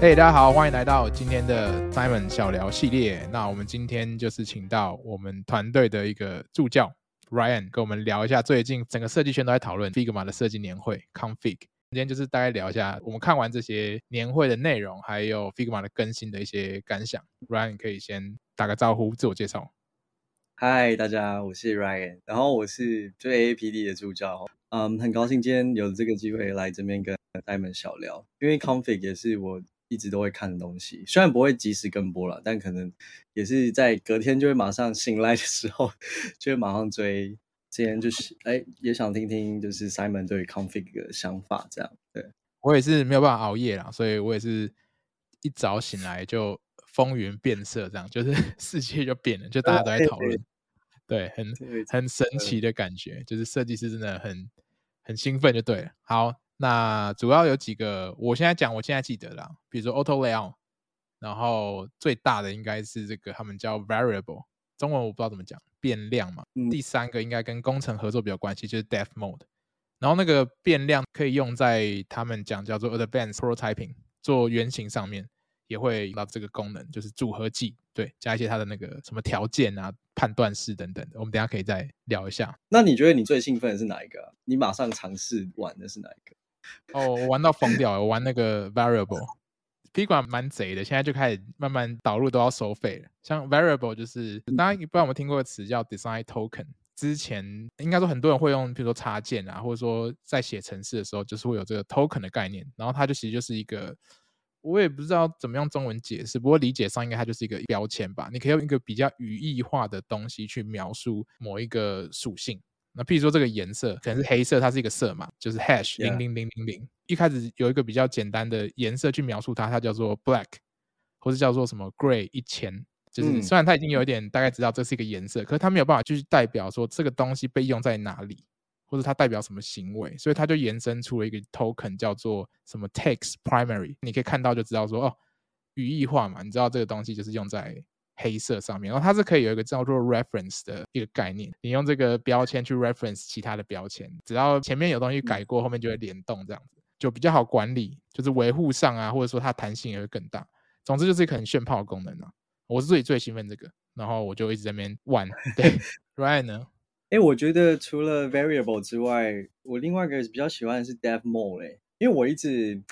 嘿，大家好，欢迎来到今天的 Simon 小聊系列。那我们今天就是请到我们团队的一个助教 Ryan 跟我们聊一下最近整个设计圈都在讨论 Figma 的设计年会 Config。今天就是大概聊一下我们看完这些年会的内容，还有 Figma 的更新的一些感想。Ryan 可以先打个招呼，自我介绍。嗨，大家，我是 Ryan，然后我是最 A P D 的助教。嗯，很高兴今天有这个机会来这边跟 Simon 小聊，因为 Config 也是我。一直都会看的东西，虽然不会及时跟播了，但可能也是在隔天就会马上醒来的时候，就会马上追。今天就是哎，也想听听就是 Simon 对 Config 的想法，这样。对，我也是没有办法熬夜啦，所以我也是一早醒来就风云变色，这样就是 世界就变了，就大家都在讨论，对，很很神奇的感觉，就是设计师真的很很兴奋，就对了。好。那主要有几个，我现在讲，我现在记得啦，比如说 Auto Layout，然后最大的应该是这个，他们叫 Variable，中文我不知道怎么讲，变量嘛。嗯、第三个应该跟工程合作比较关系，就是 Dev Mode，然后那个变量可以用在他们讲叫做 Advanced Prototyping，做原型上面也会用到这个功能，就是组合剂，对，加一些它的那个什么条件啊、判断式等等的，我们等下可以再聊一下。那你觉得你最兴奋的是哪一个？你马上尝试玩的是哪一个？哦，我玩到疯掉了！我玩那个 Variable，P 管蛮贼的，现在就开始慢慢导入都要收费了。像 variable 就是大家不知道有没有听过个词叫 design token，之前应该说很多人会用，比如说插件啊，或者说在写程式的时候，就是会有这个 token 的概念。然后它就其实就是一个，我也不知道怎么用中文解释，不过理解上应该它就是一个标签吧。你可以用一个比较语义化的东西去描述某一个属性。那譬如说这个颜色可能是黑色，它是一个色码，就是 hash 零零零零零。一开始有一个比较简单的颜色去描述它，它叫做 black，或是叫做什么 gray 一千。就是虽然它已经有一点大概知道这是一个颜色，可是它没有办法继续代表说这个东西被用在哪里，或者它代表什么行为，所以它就延伸出了一个 token 叫做什么 text primary。你可以看到就知道说哦，语义化嘛，你知道这个东西就是用在。黑色上面，然后它是可以有一个叫做 reference 的一个概念，你用这个标签去 reference 其他的标签，只要前面有东西改过，后面就会联动，这样子就比较好管理，就是维护上啊，或者说它弹性也会更大。总之就是一个很炫炮的功能啊，我是最最兴奋这个，然后我就一直在那边玩。对，Ryan 呢？哎，我觉得除了 variable 之外，我另外一个比较喜欢的是 dev mode 哎，因为我一直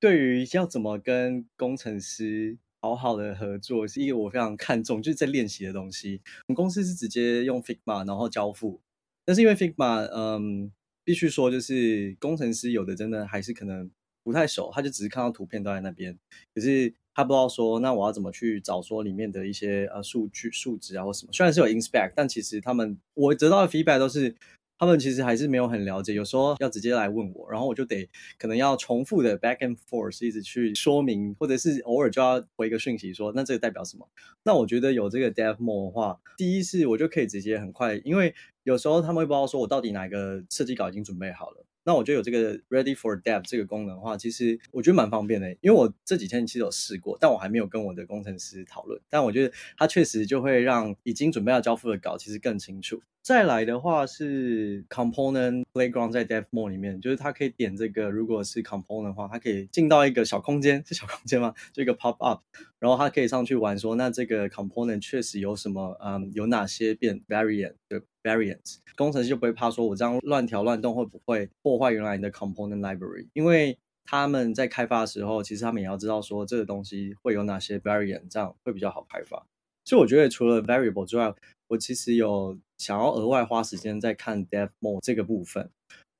对于要怎么跟工程师。好好的合作是一个我非常看重，就是在练习的东西。我们公司是直接用 Figma 然后交付，但是因为 Figma，嗯，必须说就是工程师有的真的还是可能不太熟，他就只是看到图片都在那边，可是他不知道说那我要怎么去找说里面的一些呃数据数值啊或什么。虽然是有 inspect，但其实他们我得到的 feedback 都是。他们其实还是没有很了解，有时候要直接来问我，然后我就得可能要重复的 back and forth 一直去说明，或者是偶尔就要回一个讯息说，那这个代表什么？那我觉得有这个 DevMO 的话，第一是我就可以直接很快，因为有时候他们会不知道说我到底哪个设计稿已经准备好了。那我觉得有这个 ready for dev 这个功能的话，其实我觉得蛮方便的，因为我这几天其实有试过，但我还没有跟我的工程师讨论。但我觉得它确实就会让已经准备要交付的稿其实更清楚。再来的话是 component playground 在 dev mode 里面，就是它可以点这个，如果是 component 的话，它可以进到一个小空间，是小空间吗？就一个 pop up，然后它可以上去玩说，那这个 component 确实有什么，嗯，有哪些变 variant 的。Variants 工程师就不会怕说，我这样乱调乱动会不会破坏原来的 component library？因为他们在开发的时候，其实他们也要知道说这个东西会有哪些 variant，这样会比较好开发。所以我觉得除了 variable 之外，我其实有想要额外花时间在看 dev mode 这个部分，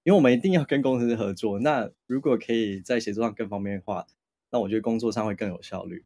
因为我们一定要跟工程师合作。那如果可以在协作上更方便的话，那我觉得工作上会更有效率。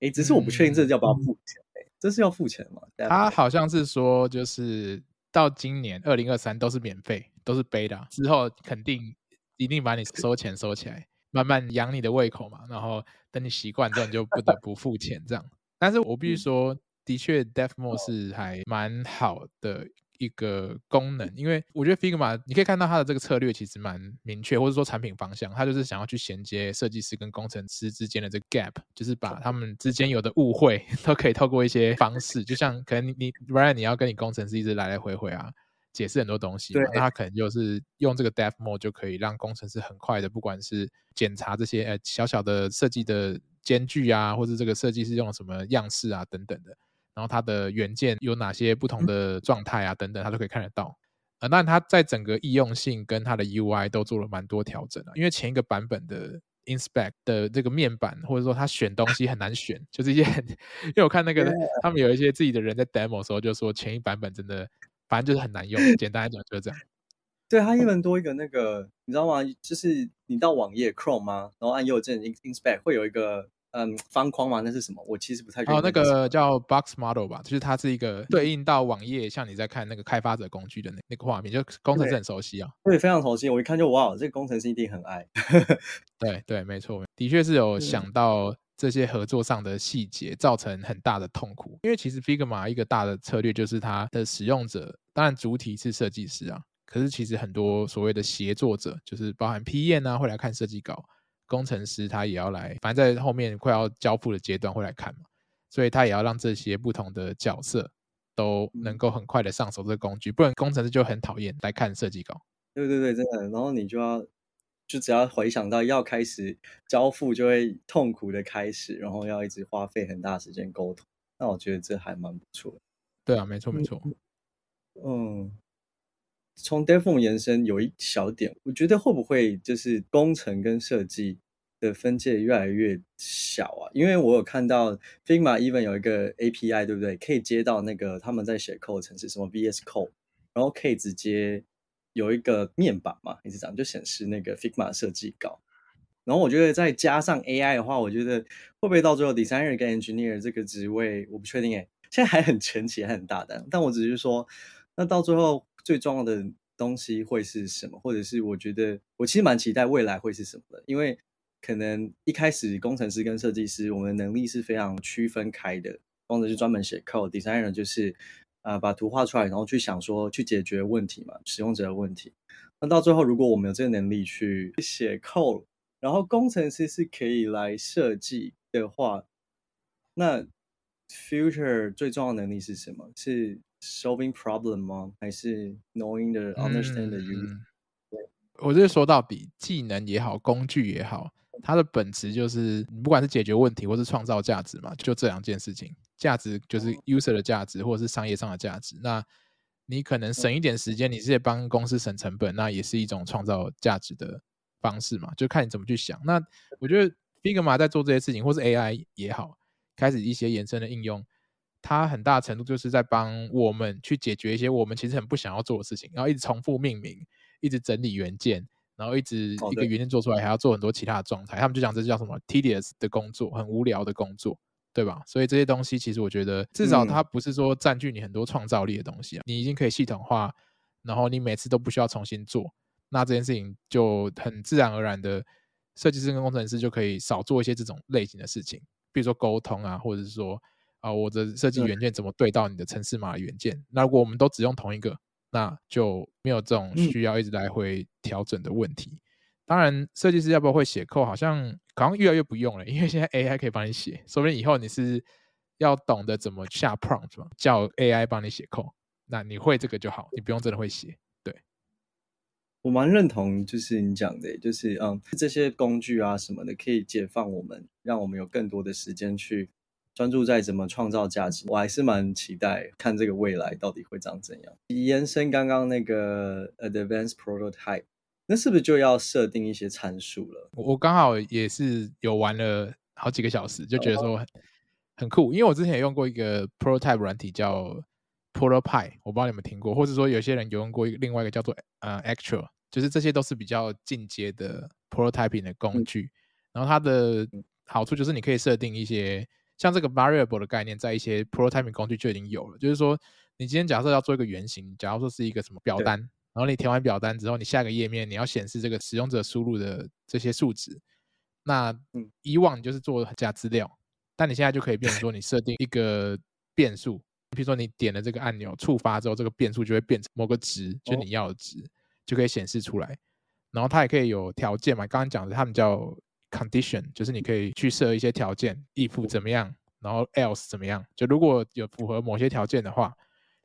诶，只是我不确定这要不要付钱？诶，这是要付钱吗？他好像是说就是。到今年二零二三都是免费，都是 beta，之后肯定一定把你收钱收起来，慢慢养你的胃口嘛。然后等你习惯之后，你就不得不付钱这样。但是我必须说，的确 Dev Mode 是还蛮好的。一个功能，因为我觉得 Figma 你可以看到它的这个策略其实蛮明确，或者说产品方向，它就是想要去衔接设计师跟工程师之间的这个 gap，就是把他们之间。有的误会 都可以透过一些方式，就像可能你你 Ryan 你要跟你工程师一直来来回回啊，解释很多东西，那他。可能就是用这个 Dev Mode 就可以让工程师很快的，不管是检查这些呃小小的设计的间距啊，或者这个设计师用了什么样式啊等等的，然后它的元件有哪些不同的状态啊等等，它都可以看得到。呃，那它在整个易用性跟它的 UI 都做了蛮多调整的，因为前一个版本的 Inspect 的这个面板或者说它选东西很难选，就是一些很，因为我看那个他们有一些自己的人在 demo 的时候就说前一版本真的反正就是很难用，简单来讲就是这样。对，它英文多一个那个，你知道吗？就是你到网页 Chrome 吗？然后按右键 Inspect 会有一个嗯方框吗？那是什么？我其实不太。哦，那个叫 Box Model 吧，就是它是一个对应到网页，像你在看那个开发者工具的那那个画面，就工程师很熟悉啊。对，非常熟悉。我一看就哇，这个工程师一定很爱。对对，没错，的确是有想到这些合作上的细节，造成很大的痛苦。因为其实 Figma 一个大的策略就是它的使用者，当然主体是设计师啊。可是其实很多所谓的协作者，就是包含 P 验啊，会来看设计稿，工程师他也要来，反正在后面快要交付的阶段会来看嘛，所以他也要让这些不同的角色都能够很快的上手这个工具，不然工程师就很讨厌来看设计稿。对对对，真的。然后你就要，就只要回想到要开始交付，就会痛苦的开始，然后要一直花费很大时间沟通。那我觉得这还蛮不错的。对啊，没错没错。嗯。从 DevForm 延伸有一小点，我觉得会不会就是工程跟设计的分界越来越小啊？因为我有看到 Figma even 有一个 API，对不对？可以接到那个他们在写 code 程式，什么 VS Code，然后可以直接有一个面板嘛，一直这样就显示那个 Figma 设计稿。然后我觉得再加上 AI 的话，我觉得会不会到最后 Designer 跟 Engineer 这个职位，我不确定诶。现在还很前期，还很大胆，但我只是说，那到最后。最重要的东西会是什么？或者是我觉得我其实蛮期待未来会是什么的，因为可能一开始工程师跟设计师我们的能力是非常区分开的，工程师专门写 code，designer 就是啊、呃、把图画出来，然后去想说去解决问题嘛，使用者的问题。那到最后如果我们有这个能力去写 code，然后工程师是可以来设计的话，那 future 最重要的能力是什么？是 Solving problem 吗？还是 knowing the understand the use？、嗯、对，我这说到底，技能也好，工具也好，它的本质就是，不管是解决问题或是创造价值嘛，就这两件事情。价值就是 user 的价值，或者是商业上的价值。那你可能省一点时间，你是帮公司省成本，那也是一种创造价值的方式嘛，就看你怎么去想。那我觉得 Figma 在做这些事情，或是 AI 也好，开始一些延伸的应用。它很大程度就是在帮我们去解决一些我们其实很不想要做的事情，然后一直重复命名，一直整理原件，然后一直一个元件做出来还要做很多其他的状态。他们就讲这叫什么 tedious 的工作，很无聊的工作，对吧？所以这些东西其实我觉得至少它不是说占据你很多创造力的东西啊，你已经可以系统化，然后你每次都不需要重新做，那这件事情就很自然而然的，设计师跟工程师就可以少做一些这种类型的事情，比如说沟通啊，或者是说。啊，我的设计元件怎么对到你的城市码的元件？那如果我们都只用同一个，那就没有这种需要一直来回调整的问题。当然，设计师要不要会写 code，好像好像越来越不用了，因为现在 AI 可以帮你写。说不定以后你是要懂得怎么下 prompt 嘛，叫 AI 帮你写 code，那你会这个就好，你不用真的会写。对，我蛮认同，就是你讲的，就是嗯，这些工具啊什么的，可以解放我们，让我们有更多的时间去。专注在怎么创造价值，我还是蛮期待看这个未来到底会长怎样。延伸刚刚那个 advanced prototype，那是不是就要设定一些参数了？我刚好也是有玩了好几个小时，就觉得说很，很酷。因为我之前也用过一个 prototype 软体叫 ProtoPie，我不知道你们听过，或者说有些人有用过一个另外一个叫做呃 Actual，就是这些都是比较进阶的 prototyping 的工具。嗯、然后它的好处就是你可以设定一些。像这个 variable 的概念，在一些 prototyping 工具就已经有了。就是说，你今天假设要做一个原型，假如说是一个什么表单，然后你填完表单之后，你下个页面你要显示这个使用者输入的这些数值。那以往你就是做加资料，但你现在就可以变成说，你设定一个变数，比如说你点了这个按钮触发之后，这个变数就会变成某个值，就是你要的值，就可以显示出来。然后它也可以有条件嘛，刚刚讲的他们叫。Condition 就是你可以去设一些条件，if 怎么样，然后 else 怎么样，就如果有符合某些条件的话，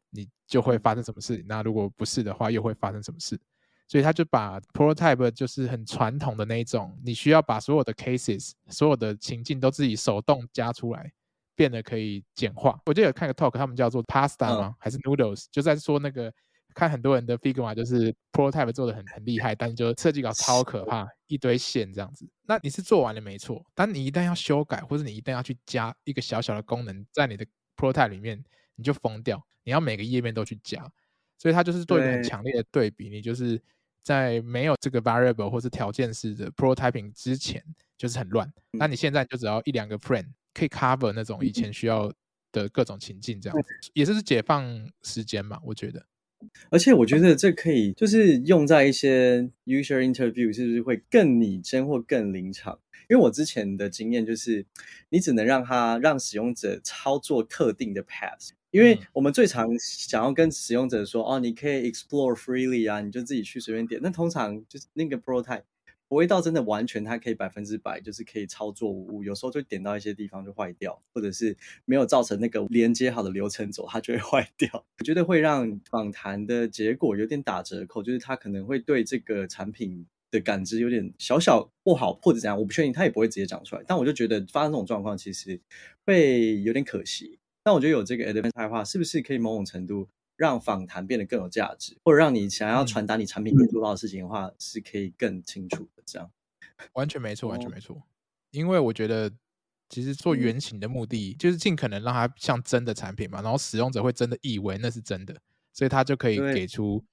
你就会发生什么事；那如果不是的话，又会发生什么事。所以他就把 prototype 就是很传统的那一种，你需要把所有的 cases、所有的情境都自己手动加出来，变得可以简化。我记得有看个 talk，他们叫做 pasta 吗？嗯、还是 noodles？就在说那个看很多人的 Figma 就是 prototype 做的很很厉害，但是就设计稿超可怕，一堆线这样子。那你是做完了没错，但你一旦要修改，或者你一旦要去加一个小小的功能在你的 prototype 里面，你就疯掉，你要每个页面都去加。所以它就是做一个很强烈的对比，你就是。在没有这个 variable 或是条件式的 prototyping 之前，就是很乱。那你现在就只要一两个 frame 可以 cover 那种以前需要的各种情境，这样子也是解放时间嘛？我觉得。而且我觉得这可以就是用在一些 user interview，是不是会更拟真或更临场？因为我之前的经验就是，你只能让他让使用者操作特定的 path。因为我们最常想要跟使用者说，哦，你可以 explore freely 啊，你就自己去随便点。那通常就是那个 prototype 不会到真的完全，它可以百分之百就是可以操作无误。有时候就点到一些地方就坏掉，或者是没有造成那个连接好的流程走，它就会 坏掉。我觉得会让访谈的结果有点打折扣，就是他可能会对这个产品的感知有点小小不好，或者怎样，我不确定，他也不会直接讲出来。但我就觉得发生这种状况，其实会有点可惜。但我觉得有这个 advanced 的话，是不是可以某种程度让访谈变得更有价值，或者让你想要传达你产品可以做到的事情的话，是可以更清楚的？这样完全没错，完全没错。因为我觉得，其实做原型的目的就是尽可能让它像真的产品嘛，然后使用者会真的以为那是真的，所以他就可以给出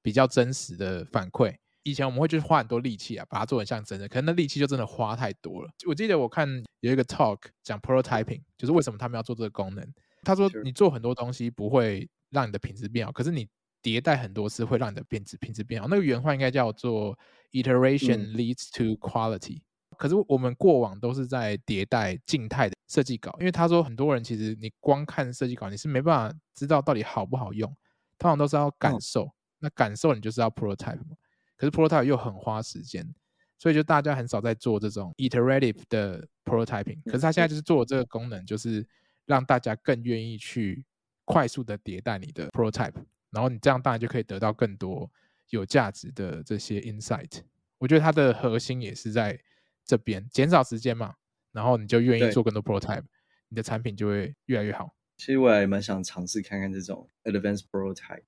比较真实的反馈。以前我们会就是花很多力气啊，把它做很像真的，可能那力气就真的花太多了。我记得我看有一个 talk 讲 prototyping，就是为什么他们要做这个功能。他说：“你做很多东西不会让你的品质变好，可是你迭代很多次会让你的品质品质变好。那个原话应该叫做 ‘iteration leads to quality’。可是我们过往都是在迭代静态的设计稿，因为他说很多人其实你光看设计稿你是没办法知道到底好不好用，通常都是要感受。那感受你就是要 prototype 嘛，可是 prototype 又很花时间，所以就大家很少在做这种 iterative 的 prototyping。可是他现在就是做这个功能，就是。”让大家更愿意去快速的迭代你的 prototype，然后你这样当然就可以得到更多有价值的这些 insight。我觉得它的核心也是在这边，减少时间嘛，然后你就愿意做更多 prototype，你的产品就会越来越好。其实我也蛮想尝试看看这种 advanced prototype。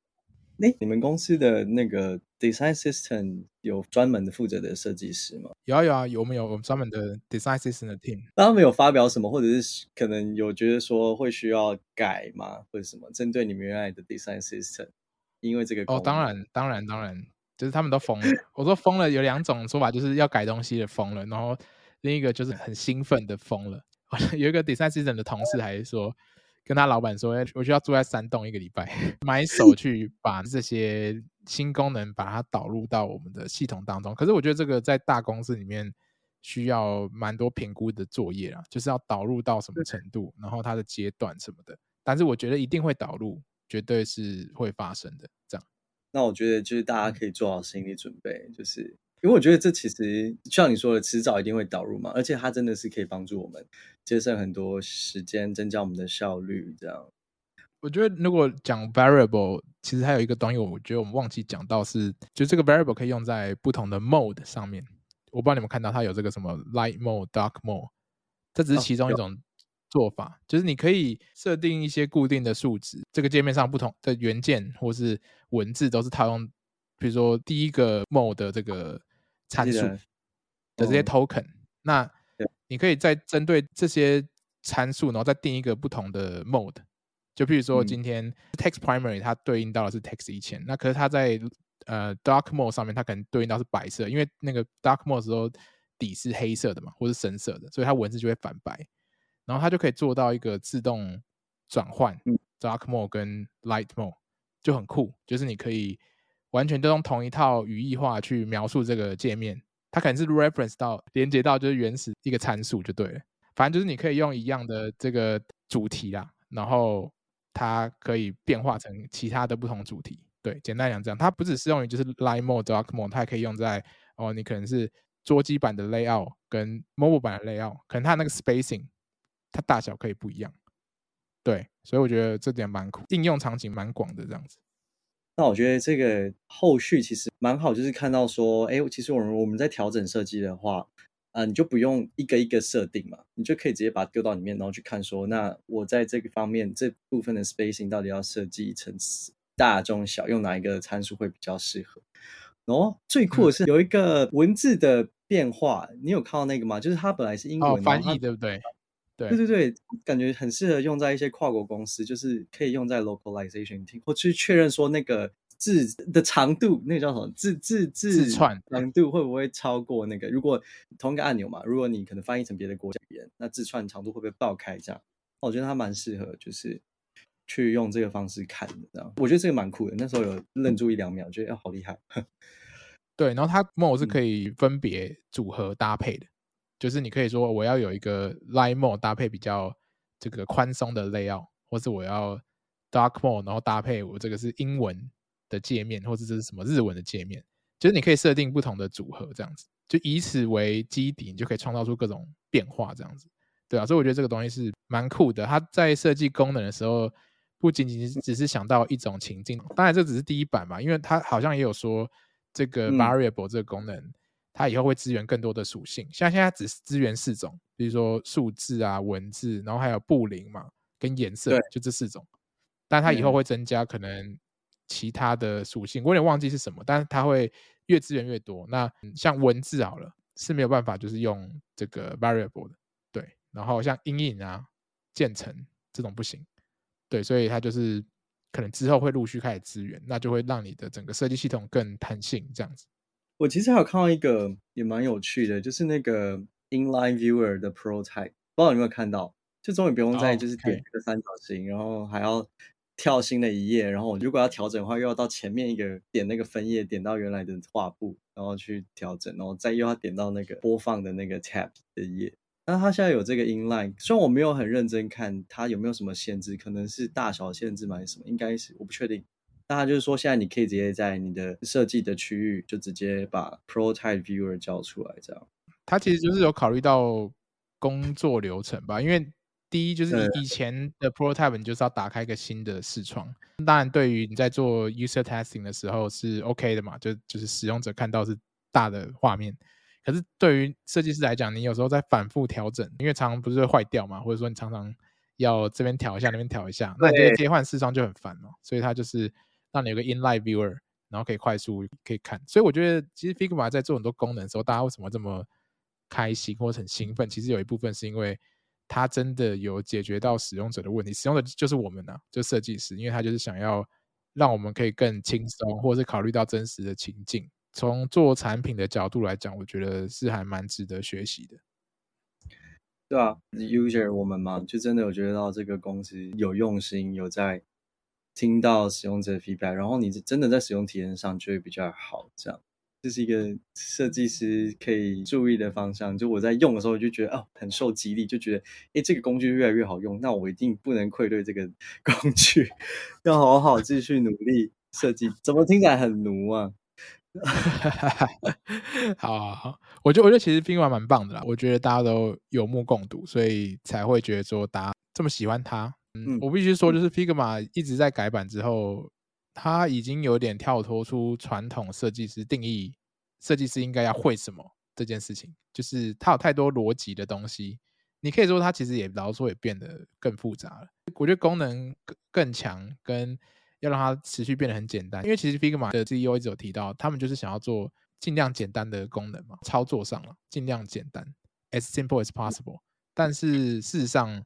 诶，你们公司的那个 design system 有专门的负责的设计师吗？有啊有啊，有没有我们专门的 design system 的 team？他们有发表什么，或者是可能有觉得说会需要改吗，或者什么？针对你们原来的 design system，因为这个哦，当然当然当然，就是他们都疯了。我说疯了有两种说法，就是要改东西的疯了，然后另一个就是很兴奋的疯了。有一个 design system 的同事还说。跟他老板说：“哎，我需要住在山洞一个礼拜，买手去把这些新功能把它导入到我们的系统当中。可是我觉得这个在大公司里面需要蛮多评估的作业啊，就是要导入到什么程度，然后它的阶段什么的。但是我觉得一定会导入，绝对是会发生的。这样，那我觉得就是大家可以做好心理准备，就是。”因为我觉得这其实像你说的，迟早一定会导入嘛，而且它真的是可以帮助我们节省很多时间，增加我们的效率。这样，我觉得如果讲 variable，其实还有一个东西，我觉得我们忘记讲到是，就这个 variable 可以用在不同的 mode 上面。我不知道你们看到它有这个什么 light mode、dark mode，这只是其中一种做法，哦、就是你可以设定一些固定的数值，这个界面上不同的元件或是文字都是套用，比如说第一个 mode 的这个。参数的这些 token，那你可以再针对这些参数，然后再定一个不同的 mode。就譬如说，今天 text primary 它对应到的是 text 一千，那可是它在呃 dark mode 上面，它可能对应到是白色，因为那个 dark mode 的时候底是黑色的嘛，或是深色的，所以它文字就会反白。然后它就可以做到一个自动转换 dark mode 跟 light mode，就很酷，就是你可以。完全都用同一套语义化去描述这个界面，它可能是 reference 到连接到就是原始一个参数就对了。反正就是你可以用一样的这个主题啦，然后它可以变化成其他的不同主题。对，简单讲这样，它不只适用于就是 light mode、dark mode，它也可以用在哦，你可能是桌机版的 layout 跟 mobile 版的 layout，可能它那个 spacing 它大小可以不一样。对，所以我觉得这点蛮酷，应用场景蛮广的这样子。那我觉得这个后续其实蛮好，就是看到说，哎，其实我们我们在调整设计的话，啊、呃，你就不用一个一个设定嘛，你就可以直接把它丢到里面，然后去看说，那我在这个方面这部分的 spacing 到底要设计成大、中、小，用哪一个参数会比较适合？哦，最酷的是有一个文字的变化，嗯、你有看到那个吗？就是它本来是英文、哦、翻译，对不对？对对对，感觉很适合用在一些跨国公司，就是可以用在 localization 或去确认说那个字的长度，那个叫什么字字字串长度会不会超过那个？如果同一个按钮嘛，如果你可能翻译成别的国家语言，那字串长度会不会爆开？这样，我觉得它蛮适合，就是去用这个方式看的。这样，我觉得这个蛮酷的。那时候有愣住一两秒，觉得好厉害。对，然后它 mode 是可以分别组合搭配的。嗯就是你可以说我要有一个 light mode 搭配比较这个宽松的 layout，或是我要 dark mode，然后搭配我这个是英文的界面，或者这是什么日文的界面，就是你可以设定不同的组合，这样子就以此为基底，你就可以创造出各种变化，这样子，对啊，所以我觉得这个东西是蛮酷的。它在设计功能的时候，不仅仅只是想到一种情境，当然这只是第一版嘛，因为它好像也有说这个 variable 这个功能。嗯它以后会支援更多的属性，像现在只支援四种，比如说数字啊、文字，然后还有布林嘛，跟颜色，就这四种。但它以后会增加可能其他的属性，我有点忘记是什么，但是它会越支援越多。那像文字好了，是没有办法就是用这个 variable 的，对。然后像阴影啊、渐层这种不行，对，所以它就是可能之后会陆续开始支援，那就会让你的整个设计系统更弹性，这样子。我其实还有看到一个也蛮有趣的，就是那个 Inline Viewer 的 Prototype，不知道你有没有看到？就终于不用再就是点一个三角形，oh. 然后还要跳新的一页，然后如果要调整的话，又要到前面一个点那个分页，点到原来的画布，然后去调整，然后再又要点到那个播放的那个 Tab 的页。那它现在有这个 Inline，虽然我没有很认真看它有没有什么限制，可能是大小限制吗？还是什么？应该是我不确定。那他就是说，现在你可以直接在你的设计的区域就直接把 Prototype Viewer 叫出来，这样。它其实就是有考虑到工作流程吧，因为第一就是你以前的 Prototype 你就是要打开一个新的视窗，当然对于你在做 User Testing 的时候是 OK 的嘛，就就是使用者看到是大的画面。可是对于设计师来讲，你有时候在反复调整，因为常常不是会坏掉嘛，或者说你常常要这边调一下，那边调一下，那你这个切换视窗就很烦嘛，所以它就是。让你有个 inline viewer，然后可以快速可以看，所以我觉得其实 Figma 在做很多功能的时候，大家为什么这么开心或者很兴奋？其实有一部分是因为它真的有解决到使用者的问题，使用的就是我们呢、就设计师，因为他就是想要让我们可以更轻松，或者是考虑到真实的情境。从做产品的角度来讲，我觉得是还蛮值得学习的。对啊，user 我们嘛，就真的有觉得到这个公司有用心，有在。听到使用者的 feedback，然后你真的在使用体验上就会比较好。这样，这是一个设计师可以注意的方向。就我在用的时候，就觉得哦，很受激励，就觉得哎，这个工具越来越好用，那我一定不能愧对这个工具，要好好继续努力设计。怎么听起来很奴啊？好好好，我觉得我觉得其实 Figma 蛮棒的啦，我觉得大家都有目共睹，所以才会觉得说大家这么喜欢它。嗯，我必须说，就是 Figma 一直在改版之后，它已经有点跳脱出传统设计师定义设计师应该要会什么这件事情。就是它有太多逻辑的东西，你可以说它其实也老实说也变得更复杂了。我觉得功能更更强，跟要让它持续变得很简单。因为其实 Figma 的 CEO 一直有提到，他们就是想要做尽量简单的功能嘛，操作上了尽量简单，as simple as possible。但是事实上，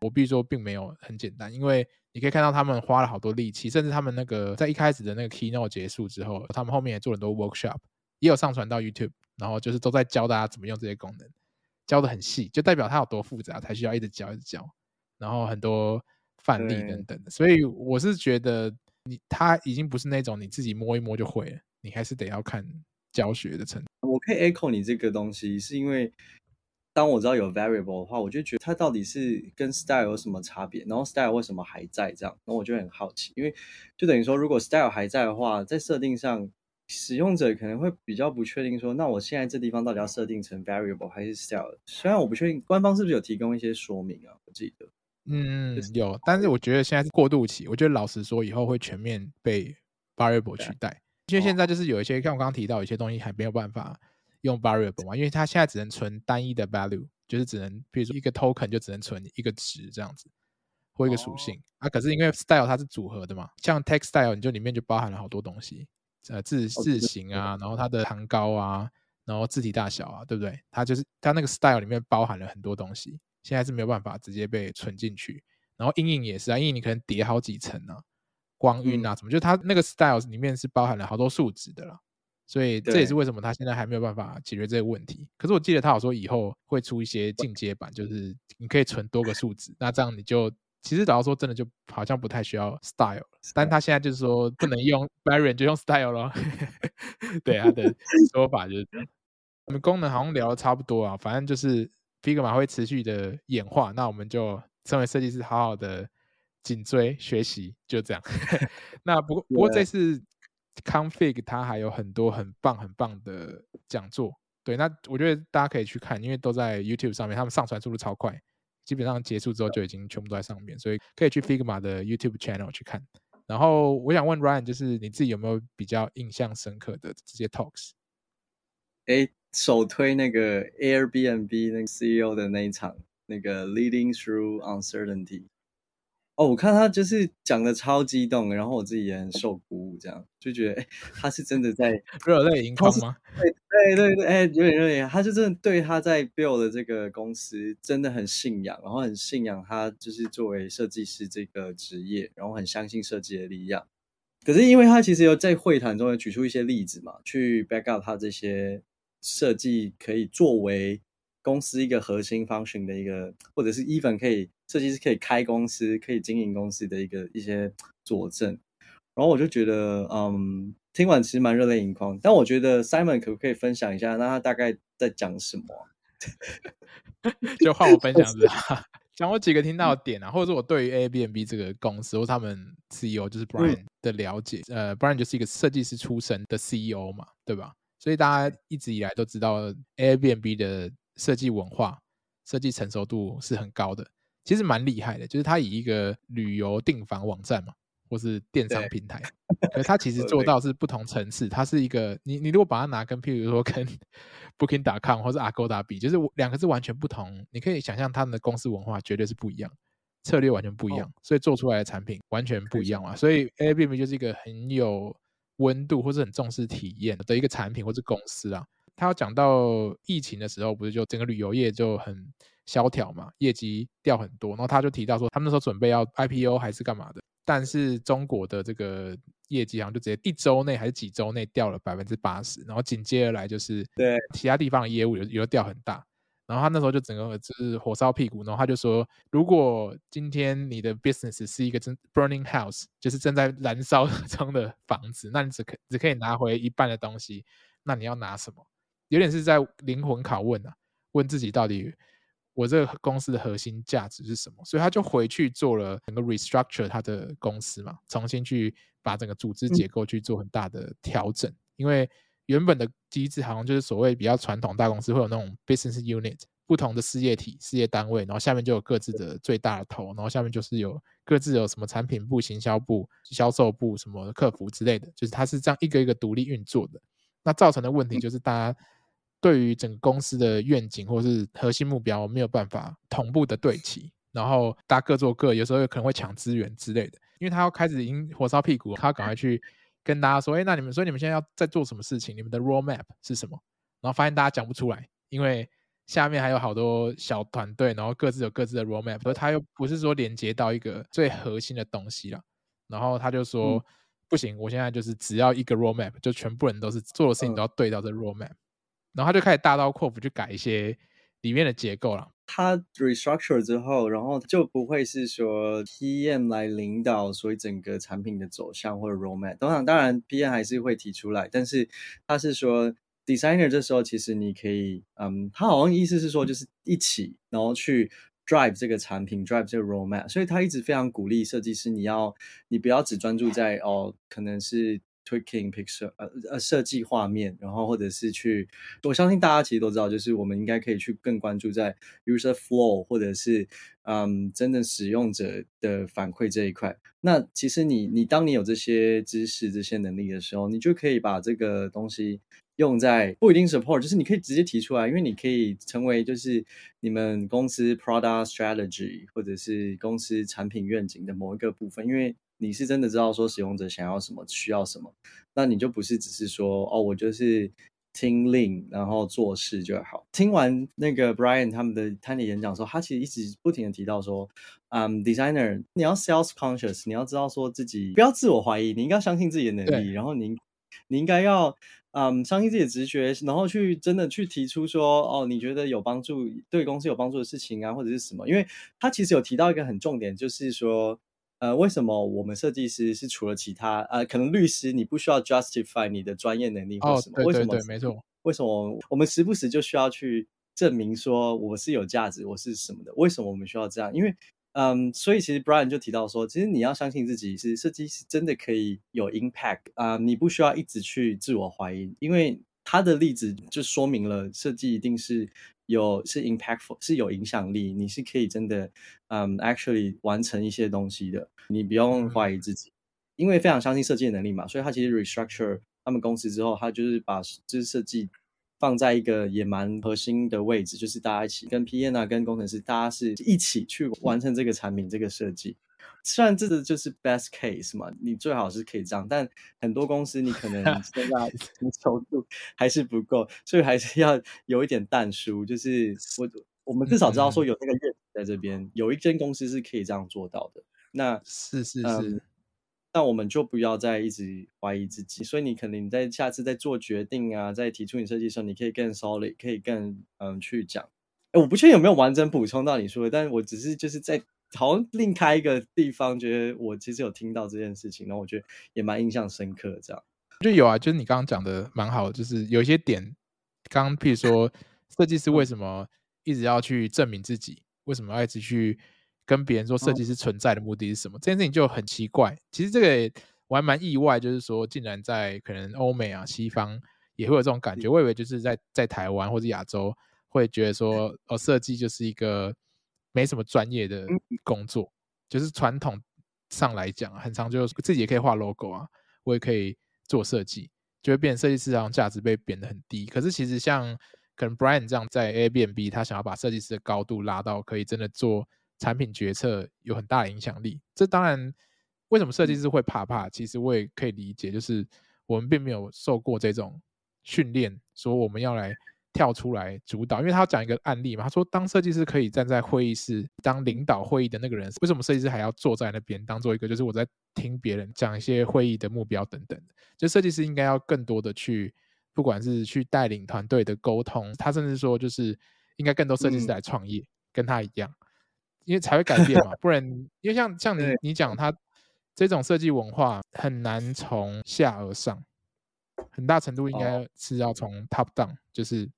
我必须说，并没有很简单，因为你可以看到他们花了好多力气，甚至他们那个在一开始的那个 keynote 结束之后，他们后面也做了很多 workshop，也有上传到 YouTube，然后就是都在教大家怎么用这些功能，教的很细，就代表它有多复杂，才需要一直教一直教，然后很多范例等等的。所以我是觉得你它已经不是那种你自己摸一摸就会了，你还是得要看教学的程度。我可以 echo 你这个东西，是因为。当我知道有 variable 的话，我就觉得它到底是跟 style 有什么差别？然后 style 为什么还在这样？然后我就很好奇，因为就等于说，如果 style 还在的话，在设定上，使用者可能会比较不确定说，那我现在这地方到底要设定成 variable 还是 style？虽然我不确定官方是不是有提供一些说明啊，我记得，嗯，有，但是我觉得现在是过渡期，我觉得老实说，以后会全面被 variable 取代。因为现在就是有一些，像我刚刚提到，有些东西还没有办法用 variable 嘛，因为它现在只能存单一的 value，就是只能，比如说一个 token 就只能存一个值这样子，或一个属性、哦、啊。可是因为 style 它是组合的嘛，像 text style 你就里面就包含了好多东西，呃，字字形啊，然后它的行高啊，然后字体大小啊，对不对？它就是它那个 style 里面包含了很多东西，现在是没有办法直接被存进去。然后阴影也是啊，阴影你可能叠好几层呢、啊。光晕啊，什么？就它那个 styles 里面是包含了好多数值的啦，所以这也是为什么他现在还没有办法解决这个问题。可是我记得他好说以后会出一些进阶版，就是你可以存多个数值，那这样你就其实老实说真的就好像不太需要 style，但他现在就是说不能用 variant 就用 style 咯。对，他的说法就是这样。我们功能好像聊的差不多啊，反正就是 Figma 会持续的演化，那我们就身为设计师好好的。紧追学习就这样。那不过不过这次 Config 它还有很多很棒很棒的讲座，对，那我觉得大家可以去看，因为都在 YouTube 上面，他们上传速度超快，基本上结束之后就已经全部都在上面，所以可以去 Figma 的 YouTube channel 去看。然后我想问 Ryan，就是你自己有没有比较印象深刻的这些 talks？哎，首推那个 Airbnb 那个 CEO 的那一场，那个 Leading Through Uncertainty。哦，我看他就是讲的超激动，然后我自己也很受鼓舞，这样就觉得，哎，他是真的在 热泪盈眶吗？对对对对，哎，有点热泪，他就真的对他在 build 的这个公司真的很信仰，然后很信仰他就是作为设计师这个职业，然后很相信设计的力量。可是因为他其实有在会谈中有举出一些例子嘛，去 back up 他这些设计可以作为公司一个核心 function 的一个，或者是 even 可以。设计师可以开公司、可以经营公司的一个一些佐证，然后我就觉得，嗯，听完其实蛮热泪盈眶。但我觉得 Simon 可不可以分享一下，那他大概在讲什么？就换我分享是吧？讲我几个听到的点啊，或者是我对于 Airbnb 这个公司或他们 CEO 就是 Brian 的了解。嗯、呃，Brian 就是一个设计师出身的 CEO 嘛，对吧？所以大家一直以来都知道 Airbnb 的设计文化、设计成熟度是很高的。其实蛮厉害的，就是它以一个旅游订房网站嘛，或是电商平台，可是他其实做到是不同层次。它是一个，你你如果把它拿跟譬如说跟 Booking.com 或者 Agoda 比，就是两个是完全不同。你可以想象他们的公司文化绝对是不一样，策略完全不一样，哦、所以做出来的产品完全不一样嘛。所以 Airbnb 就是一个很有温度或是很重视体验的一个产品或是公司啊。他要讲到疫情的时候，不是就整个旅游业就很。萧条嘛，业绩掉很多，然后他就提到说，他们那时候准备要 IPO 还是干嘛的，但是中国的这个业绩好像就直接一周内还是几周内掉了百分之八十，然后紧接而来就是对其他地方的业务也有掉很大，然后他那时候就整个就是火烧屁股，然后他就说，如果今天你的 business 是一个真 burning house，就是正在燃烧 中的房子，那你只可只可以拿回一半的东西，那你要拿什么？有点是在灵魂拷问啊，问自己到底。我这个公司的核心价值是什么？所以他就回去做了整个 restructure 他的公司嘛，重新去把整个组织结构去做很大的调整。因为原本的机制好像就是所谓比较传统大公司会有那种 business unit，不同的事业体、事业单位，然后下面就有各自的最大的头，然后下面就是有各自有什么产品部、行销部、销售部、什么客服之类的，就是它是这样一个一个独立运作的。那造成的问题就是大家。对于整个公司的愿景或是核心目标，没有办法同步的对齐，然后大家各做各，有时候有可能会抢资源之类的。因为他要开始已经火烧屁股，他要赶快去跟大家说：“哎，那你们所以你们现在要在做什么事情？你们的 roadmap 是什么？”然后发现大家讲不出来，因为下面还有好多小团队，然后各自有各自的 roadmap，所以他又不是说连接到一个最核心的东西了。然后他就说：“嗯、不行，我现在就是只要一个 roadmap，就全部人都是做的事情都要对到这 roadmap。”然后他就开始大刀阔斧去改一些里面的结构了。他 restructure 之后，然后就不会是说 PM 来领导，所以整个产品的走向或者 roadmap。当然，当然 PM 还是会提出来，但是他是说 designer 这时候其实你可以，嗯，他好像意思是说就是一起，然后去 drive 这个产品，drive 这个 roadmap。所以他一直非常鼓励设计师，你要你不要只专注在哦，可能是。Tweaking picture，呃呃，设计画面，然后或者是去，我相信大家其实都知道，就是我们应该可以去更关注在 user flow，或者是嗯，真正使用者的反馈这一块。那其实你你当你有这些知识、这些能力的时候，你就可以把这个东西用在不一定 support，就是你可以直接提出来，因为你可以成为就是你们公司 product strategy 或者是公司产品愿景的某一个部分，因为。你是真的知道说使用者想要什么，需要什么，那你就不是只是说哦，我就是听令然后做事就好。听完那个 Brian 他们的他的演讲的时候，他其实一直不停的提到说，嗯，designer 你要 self conscious，你要知道说自己不要自我怀疑，你应该相信自己的能力，然后你你应该要嗯相信自己的直觉，然后去真的去提出说哦，你觉得有帮助对公司有帮助的事情啊，或者是什么？因为他其实有提到一个很重点，就是说。呃，为什么我们设计师是除了其他呃，可能律师你不需要 justify 你的专业能力或什么？哦、对对对为什么？没错。为什么我们时不时就需要去证明说我是有价值，我是什么的？为什么我们需要这样？因为，嗯，所以其实 Brian 就提到说，其实你要相信自己是设计师，真的可以有 impact 啊、呃，你不需要一直去自我怀疑，因为他的例子就说明了设计一定是。有是 impactful 是有影响力，你是可以真的，嗯，actually 完成一些东西的，你不用怀疑自己，因为非常相信设计的能力嘛，所以他其实 restructure 他们公司之后，他就是把就是设计放在一个也蛮核心的位置，就是大家一起跟 PM 啊，跟工程师，大家是一起去完成这个产品这个设计。虽然这个就是 best case 嘛，你最好是可以这样，但很多公司你可能 现在成熟度还是不够，所以还是要有一点淡书。就是我我们至少知道说有那个愿景在这边，嗯、有一间公司是可以这样做到的。那是是是，嗯、那我们就不要再一直怀疑自己。所以你可能你在下次在做决定啊，在提出你设计的时候，你可以更 solid，可以更嗯去讲。哎，我不确定有没有完整补充到你说的，但是我只是就是在。好像另开一个地方，觉得我其实有听到这件事情，然后我觉得也蛮印象深刻的。这样就有啊，就是你刚刚讲的蛮好，就是有一些点，刚刚譬如说，设计师为什么一直要去证明自己？为什么要一直去跟别人说设计师存在的目的是什么？这件事情就很奇怪。其实这个我还蛮意外，就是说，竟然在可能欧美啊、西方也会有这种感觉。我以为就是在在台湾或者亚洲会觉得说，哦，设计就是一个。没什么专业的工作，就是传统上来讲，很常就自己也可以画 logo 啊，我也可以做设计，就会变成设计师上价值被贬得很低。可是其实像可能 Brian 这样在 Airbnb，他想要把设计师的高度拉到可以真的做产品决策，有很大的影响力。这当然，为什么设计师会怕怕？其实我也可以理解，就是我们并没有受过这种训练，说我们要来。跳出来主导，因为他要讲一个案例嘛。他说，当设计师可以站在会议室当领导会议的那个人，为什么设计师还要坐在那边当做一个，就是我在听别人讲一些会议的目标等等。就设计师应该要更多的去，不管是去带领团队的沟通，他甚至说就是应该更多设计师来创业，嗯、跟他一样，因为才会改变嘛。不然，因为像像你你讲他这种设计文化很难从下而上，很大程度应该是要从 top down，就是。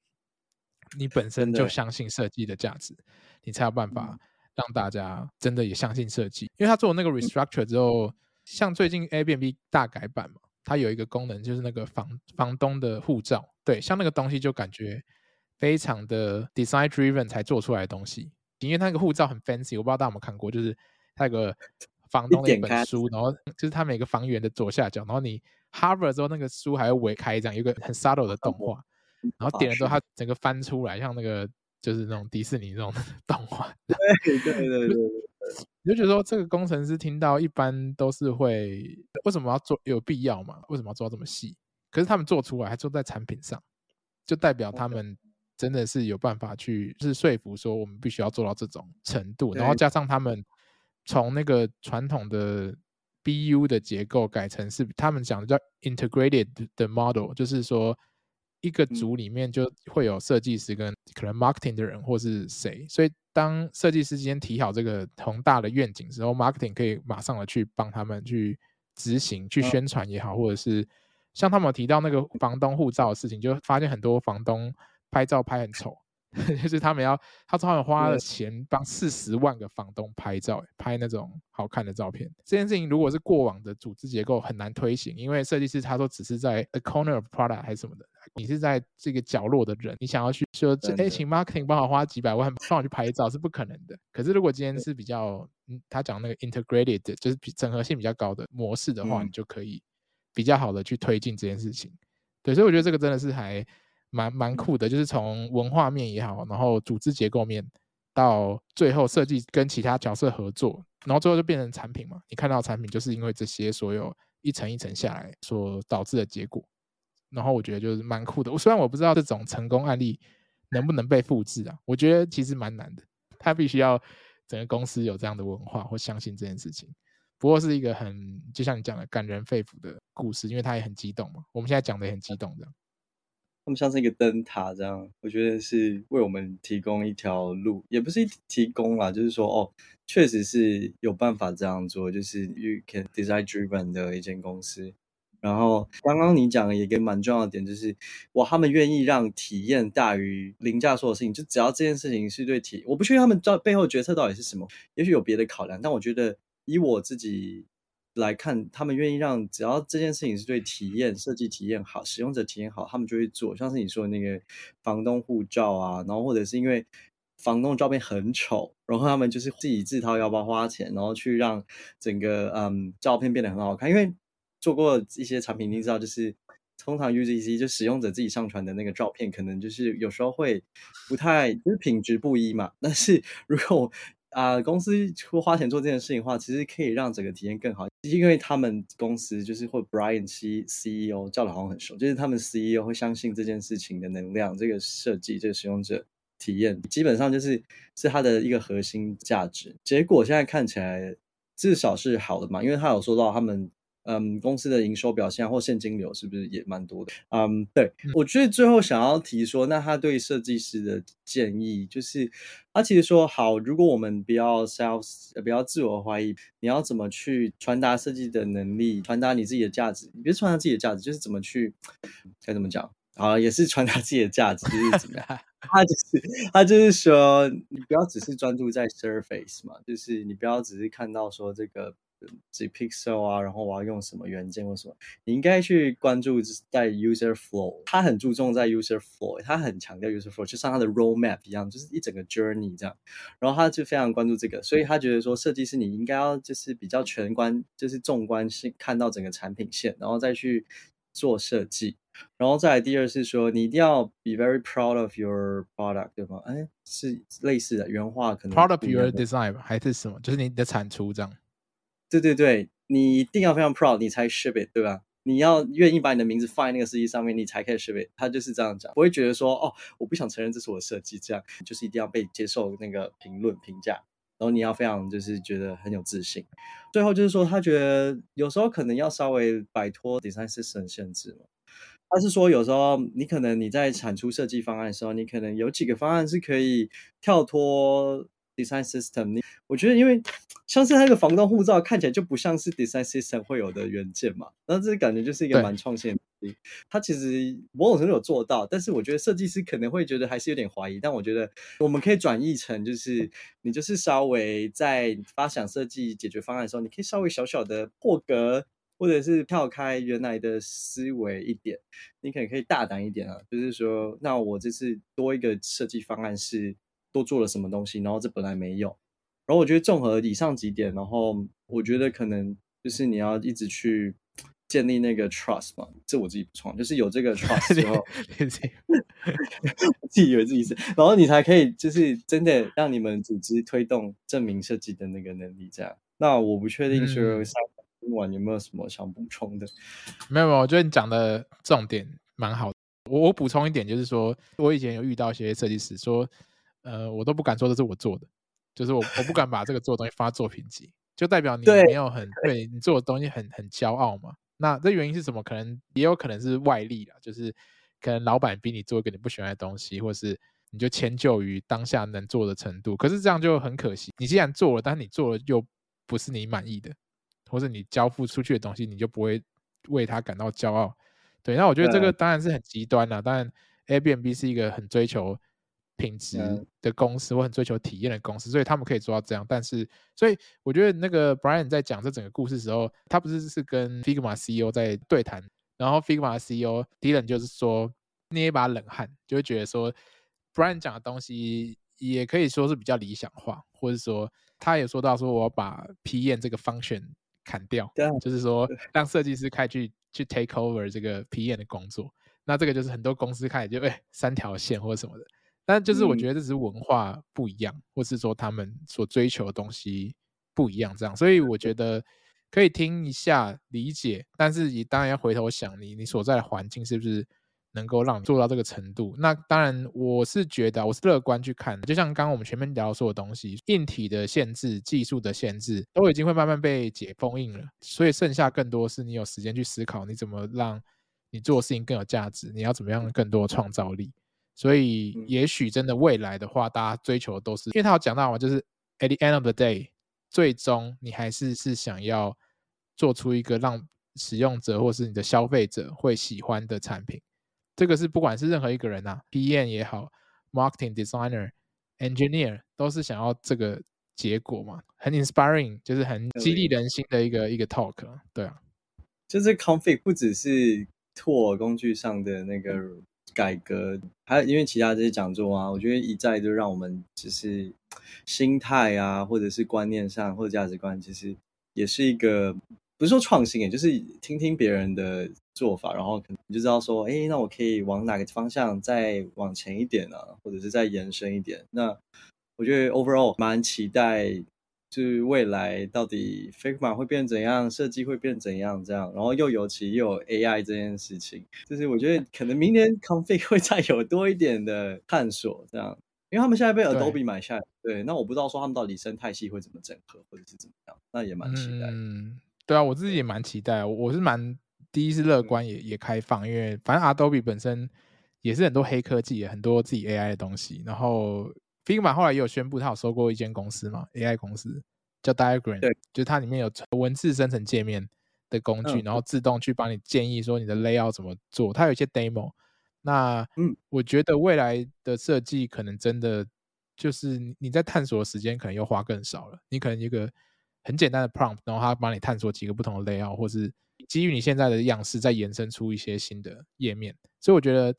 你本身就相信设计的价值，你才有办法让大家真的也相信设计。因为他做那个 restructure 之后，嗯、像最近 Airbnb 大改版嘛，它有一个功能就是那个房房东的护照，对，像那个东西就感觉非常的 design driven 才做出来的东西。因为那个护照很 fancy，我不知道大家有没有看过，就是它有个房东的一本书，然后就是它每个房源的左下角，然后你 hover 之后那个书还会围开这样，有个很 subtle 的动画。然后点了之后，它整个翻出来，像那个就是那种迪士尼那种 动画。对对对对对，你就觉得说这个工程师听到一般都是会，为什么要做？有必要嘛？为什么要做到这么细？可是他们做出来还做在产品上，就代表他们真的是有办法去，就是说服说我们必须要做到这种程度。然后加上他们从那个传统的 BU 的结构改成是他们讲的叫 integrated 的 model，就是说。一个组里面就会有设计师跟可能 marketing 的人或是谁，所以当设计师之间提好这个宏大的愿景之后，marketing 可以马上的去帮他们去执行、去宣传也好，或者是像他们提到那个房东护照的事情，就发现很多房东拍照拍很丑，就是他们要，他说他们花了钱帮四十万个房东拍照，拍那种好看的照片。这件事情如果是过往的组织结构很难推行，因为设计师他说只是在 a corner of product 还是什么的，你是在这个角落的人，你想要去说，哎，请 marketing 帮我花几百万帮我去拍照是不可能的。可是如果今天是比较，嗯，他讲那个 integrated 就是整合性比较高的模式的话，你就可以比较好的去推进这件事情。对，所以我觉得这个真的是还。蛮蛮酷的，就是从文化面也好，然后组织结构面，到最后设计跟其他角色合作，然后最后就变成产品嘛。你看到产品，就是因为这些所有一层一层下来所导致的结果。然后我觉得就是蛮酷的。我虽然我不知道这种成功案例能不能被复制啊，我觉得其实蛮难的。他必须要整个公司有这样的文化或相信这件事情。不过是一个很就像你讲的感人肺腑的故事，因为他也很激动嘛。我们现在讲的也很激动这样。他们像是一个灯塔这样，我觉得是为我们提供一条路，也不是提供啦，就是说哦，确实是有办法这样做，就是 you can design driven 的一间公司。然后刚刚你讲的一个蛮重要的点，就是哇，他们愿意让体验大于凌驾所有事情，就只要这件事情是对体，我不确定他们到背后决策到底是什么，也许有别的考量，但我觉得以我自己。来看，他们愿意让只要这件事情是对体验设计体验好、使用者体验好，他们就会做。像是你说的那个房东护照啊，然后或者是因为房东照片很丑，然后他们就是自己自掏腰包花钱，然后去让整个嗯照片变得很好看。因为做过一些产品，你知道，就是通常 UGC 就使用者自己上传的那个照片，可能就是有时候会不太就是品质不一嘛。但是如果啊、公司出花钱做这件事情的话，其实可以让整个体验更好。因为他们公司就是会 Brian C CEO 叫的好像很熟，就是他们 CEO 会相信这件事情的能量，这个设计，这个使用者体验，基本上就是是他的一个核心价值。结果现在看起来至少是好的嘛，因为他有说到他们。嗯，公司的营收表现或现金流是不是也蛮多的？嗯，对，我觉得最后想要提说，那他对设计师的建议就是，他其实说好，如果我们不要 self，不要自我怀疑，你要怎么去传达设计的能力，传达你自己的价值？你别传达自己的价值，就是怎么去该怎么讲？好，也是传达自己的价值，就是怎么样？他就是他就是说，你不要只是专注在 surface 嘛，就是你不要只是看到说这个。几 pixel 啊，然后我要用什么元件或什么，你应该去关注在 user flow。他很注重在 user flow，他很强调 user flow，就像他的 roadmap 一样，就是一整个 journey 这样。然后他就非常关注这个，所以他觉得说，设计师你应该要就是比较全观，就是纵观性看到整个产品线，然后再去做设计。然后再来第二是说，你一定要 be very proud of your product，对吗？哎，是类似的原话，可能 proud of your design 还是什么？就是你的产出这样。对对对，你一定要非常 proud，你才 ship it，对吧？你要愿意把你的名字放在那个设计上面，你才可以 ship it。他就是这样讲，不会觉得说哦，我不想承认这是我的设计，这样就是一定要被接受那个评论评价。然后你要非常就是觉得很有自信。最后就是说，他觉得有时候可能要稍微摆脱 design system 限制嘛。他是说有时候你可能你在产出设计方案的时候，你可能有几个方案是可以跳脱。Design system，你我觉得，因为像是那个防盗护照看起来就不像是 Design system 会有的元件嘛，然后这感觉就是一个蛮创新的。它其实某种程度有做到，但是我觉得设计师可能会觉得还是有点怀疑。但我觉得我们可以转译成，就是你就是稍微在发想设计解决方案的时候，你可以稍微小小的破格，或者是跳开原来的思维一点，你可能可以大胆一点啊，就是说，那我这次多一个设计方案是。多做了什么东西，然后这本来没有，然后我觉得综合以上几点，然后我觉得可能就是你要一直去建立那个 trust 嘛，这我自己不创，就是有这个 trust 之后 自己以为自己是，然后你才可以就是真的让你们组织推动证明设计的那个能力，这样。那我不确定说今晚有没有什么想补充的？嗯、没有没有，我觉得你讲的重点蛮好的。我我补充一点，就是说我以前有遇到一些设计师说。呃，我都不敢说这是我做的，就是我我不敢把这个做的东西发作品集，就代表你没有很对，对你做的东西很很骄傲嘛。那这原因是什么？可能也有可能是外力啦，就是可能老板逼你做一个你不喜欢的东西，或是你就迁就于当下能做的程度。可是这样就很可惜，你既然做了，但是你做了又不是你满意的，或者你交付出去的东西，你就不会为他感到骄傲。对，那我觉得这个当然是很极端啦。当然，Airbnb 是一个很追求。品质的公司，我很追求体验的公司，所以他们可以做到这样。但是，所以我觉得那个 Brian 在讲这整个故事的时候，他不是是跟 Figma CEO 在对谈，然后 Figma CEO Dylan 就是说捏一把冷汗，就会觉得说 Brian 讲的东西也可以说是比较理想化，或者说他也说到说我要把 PM 这个 function 砍掉，就是说让设计师开去去 take over 这个 PM 的工作。那这个就是很多公司开始就哎、欸、三条线或者什么的。但就是我觉得这只是文化不一样，嗯、或是说他们所追求的东西不一样，这样，所以我觉得可以听一下理解，但是你当然要回头想你你所在的环境是不是能够让你做到这个程度。那当然我是觉得我是乐观去看的，就像刚刚我们前面聊的所有东西，硬体的限制、技术的限制都已经会慢慢被解封印了，所以剩下更多是你有时间去思考你怎么让你做的事情更有价值，你要怎么样更多的创造力。所以，也许真的未来的话，大家追求的都是，因为他有讲到嘛，就是 at the end of the day，最终你还是是想要做出一个让使用者或是你的消费者会喜欢的产品。这个是不管是任何一个人啊，PM 也好，marketing designer、engineer 都是想要这个结果嘛，很 inspiring，就是很激励人心的一个一个 talk，对啊，就是 config 不只是 tool 工具上的那个。改革，还有因为其他这些讲座啊，我觉得一再就让我们只是心态啊，或者是观念上或者价值观，其实也是一个不是说创新，也就是听听别人的做法，然后可能你就知道说，哎，那我可以往哪个方向再往前一点啊，或者是再延伸一点。那我觉得 overall 蛮期待。就是未来到底 Figma 会变怎样，设计会变怎样，这样，然后又尤其又有 AI 这件事情，就是我觉得可能明年 Config 会再有多一点的探索，这样，因为他们现在被 Adobe 买下来，对，对，那我不知道说他们到底生态系会怎么整合，或者是怎么样，那也蛮期待。嗯，对啊，我自己也蛮期待，我是蛮第一是乐观也，也也开放，因为反正 Adobe 本身也是很多黑科技，很多自己 AI 的东西，然后。Figma 后来也有宣布，他有收购一间公司嘛，AI 公司叫 Diagram，对，就是它里面有文字生成界面的工具，嗯、然后自动去帮你建议说你的 layout 怎么做。它有一些 demo，那嗯，我觉得未来的设计可能真的就是你在探索的时间可能又花更少了。你可能一个很简单的 prompt，然后它帮你探索几个不同的 layout，或是基于你现在的样式再延伸出一些新的页面。所以我觉得。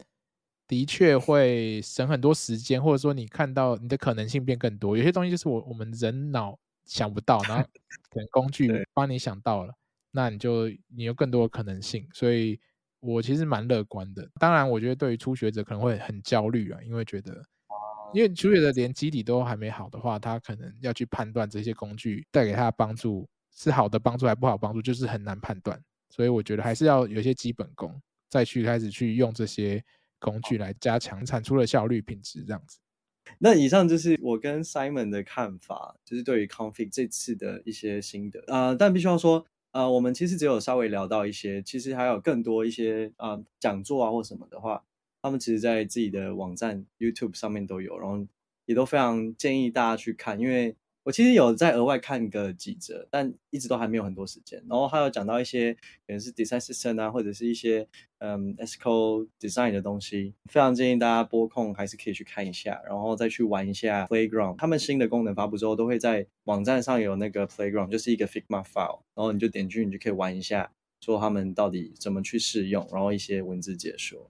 的确会省很多时间，或者说你看到你的可能性变更多。有些东西就是我我们人脑想不到，然后 可能工具帮你想到了，那你就你有更多的可能性。所以我其实蛮乐观的。当然，我觉得对于初学者可能会很焦虑啊，因为觉得，因为初学者连基底都还没好的话，他可能要去判断这些工具带给他的帮助是好的帮助还不好帮助，就是很难判断。所以我觉得还是要有一些基本功，再去开始去用这些。工具来加强产出的效率、品质，这样子。那以上就是我跟 Simon 的看法，就是对于 Config 这次的一些心得啊、呃。但必须要说，啊、呃，我们其实只有稍微聊到一些，其实还有更多一些啊、呃、讲座啊或什么的话，他们其实在自己的网站 YouTube 上面都有，然后也都非常建议大家去看，因为。我其实有在额外看个几则，但一直都还没有很多时间。然后还有讲到一些可能是 design system 啊，或者是一些嗯 eco design 的东西，非常建议大家拨空还是可以去看一下，然后再去玩一下 playground。他们新的功能发布之后，都会在网站上有那个 playground，就是一个 Figma file，然后你就点进去，你就可以玩一下，说他们到底怎么去试用，然后一些文字解说。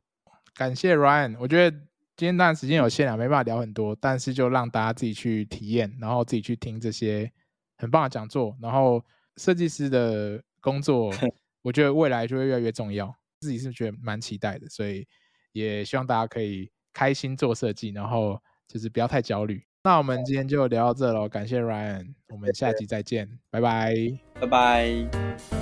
感谢 Ryan，我觉得。今天当然时间有限啊，没办法聊很多，但是就让大家自己去体验，然后自己去听这些很棒的讲座，然后设计师的工作，我觉得未来就会越来越重要，自己是觉得蛮期待的，所以也希望大家可以开心做设计，然后就是不要太焦虑。那我们今天就聊到这喽，感谢 Ryan，我们下集再见，拜拜，拜拜。